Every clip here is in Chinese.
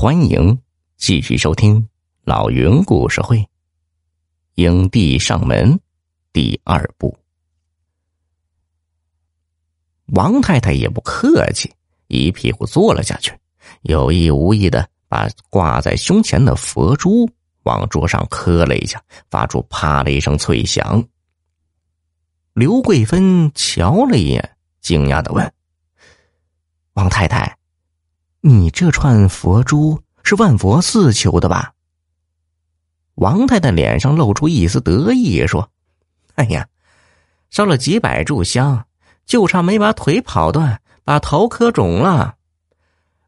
欢迎继续收听老云故事会。影帝上门第二部，王太太也不客气，一屁股坐了下去，有意无意的把挂在胸前的佛珠往桌上磕了一下，发出啪的一声脆响。刘桂芬瞧了一眼，惊讶的问：“王太太，你这串佛珠是万佛寺求的吧？”王太太脸上露出一丝得意，说：“哎呀，烧了几百炷香，就差没把腿跑断，把头磕肿了。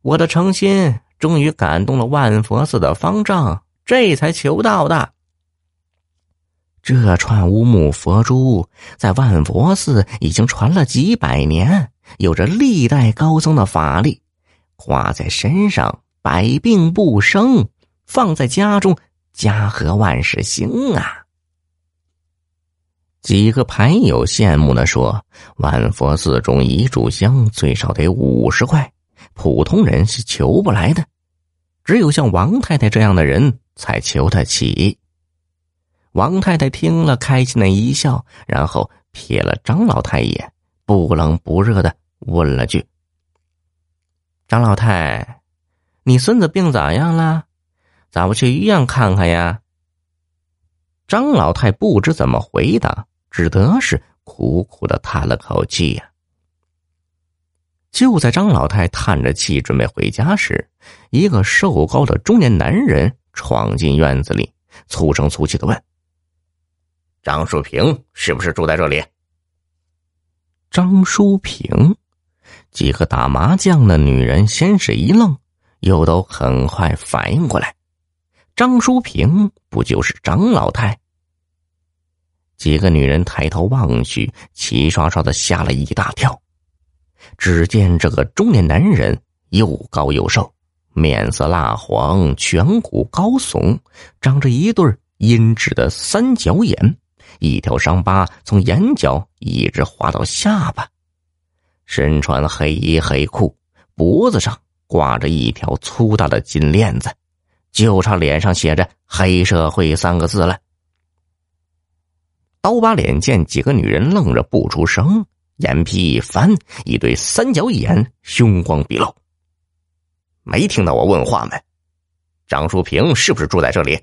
我的诚心终于感动了万佛寺的方丈，这才求到的。”这串乌木佛珠在万佛寺已经传了几百年，有着历代高僧的法力，挂在身上百病不生，放在家中家和万事兴啊！几个牌友羡慕的说：“万佛寺中一炷香最少得五十块，普通人是求不来的，只有像王太太这样的人才求得起。”王太太听了，开心的一笑，然后瞥了张老太一眼，不冷不热的问了句：“张老太，你孙子病咋样了？咋不去医院看看呀？”张老太不知怎么回答，只得是苦苦的叹了口气呀。就在张老太叹着气准备回家时，一个瘦高的中年男人闯进院子里，粗声粗气的问。张淑平是不是住在这里？张淑平，几个打麻将的女人先是一愣，又都很快反应过来，张淑萍不就是张老太？几个女人抬头望去，齐刷刷的吓了一大跳。只见这个中年男人又高又瘦，面色蜡黄，颧骨高耸，长着一对阴鸷的三角眼。一条伤疤从眼角一直划到下巴，身穿黑衣黑裤，脖子上挂着一条粗大的金链子，就差脸上写着“黑社会”三个字了。刀疤脸见几个女人愣着不出声，眼皮一翻，一对三角眼凶光毕露。没听到我问话没？张淑平是不是住在这里？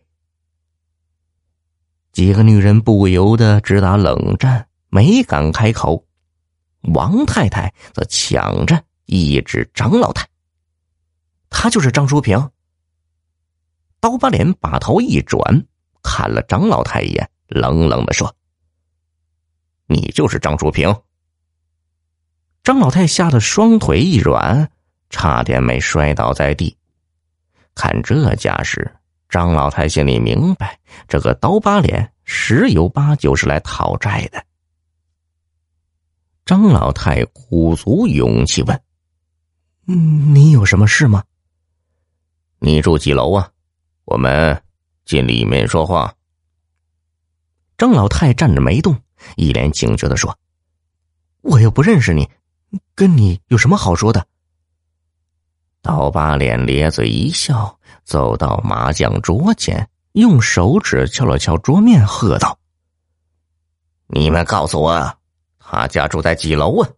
几个女人不由得直打冷战，没敢开口。王太太则抢着一指张老太：“她就是张淑平。”刀疤脸把头一转，看了张老太一眼，冷冷的说：“你就是张淑平。”张老太吓得双腿一软，差点没摔倒在地。看这架势。张老太心里明白，这个刀疤脸十有八九是来讨债的。张老太鼓足勇气问：“你有什么事吗？你住几楼啊？我们进里面说话。”张老太站着没动，一脸警觉的说：“我又不认识你，跟你有什么好说的？”刀疤脸咧嘴一笑。走到麻将桌前，用手指敲了敲桌面，喝道：“你们告诉我，他家住在几楼啊？”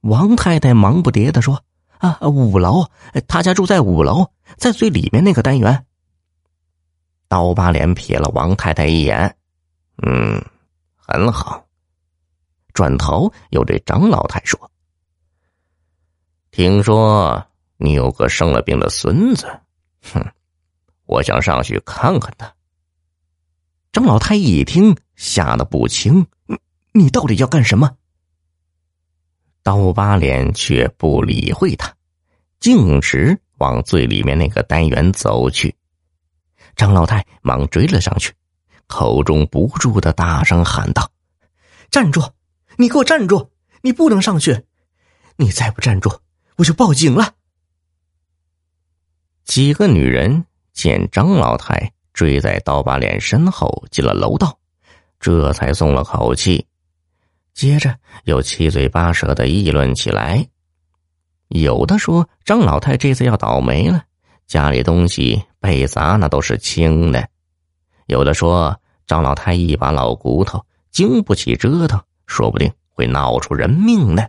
王太太忙不迭的说：“啊，五楼，他家住在五楼，在最里面那个单元。”刀疤脸瞥了王太太一眼，嗯，很好。转头又对张老太说：“听说。”你有个生了病的孙子，哼！我想上去看看他。张老太一听，吓得不轻。你到底要干什么？刀疤脸却不理会他，径直往最里面那个单元走去。张老太忙追了上去，口中不住的大声喊道：“站住！你给我站住！你不能上去！你再不站住，我就报警了！”几个女人见张老太追在刀疤脸身后进了楼道，这才松了口气。接着又七嘴八舌的议论起来，有的说张老太这次要倒霉了，家里东西被砸那都是轻的，有的说张老太一把老骨头经不起折腾，说不定会闹出人命呢。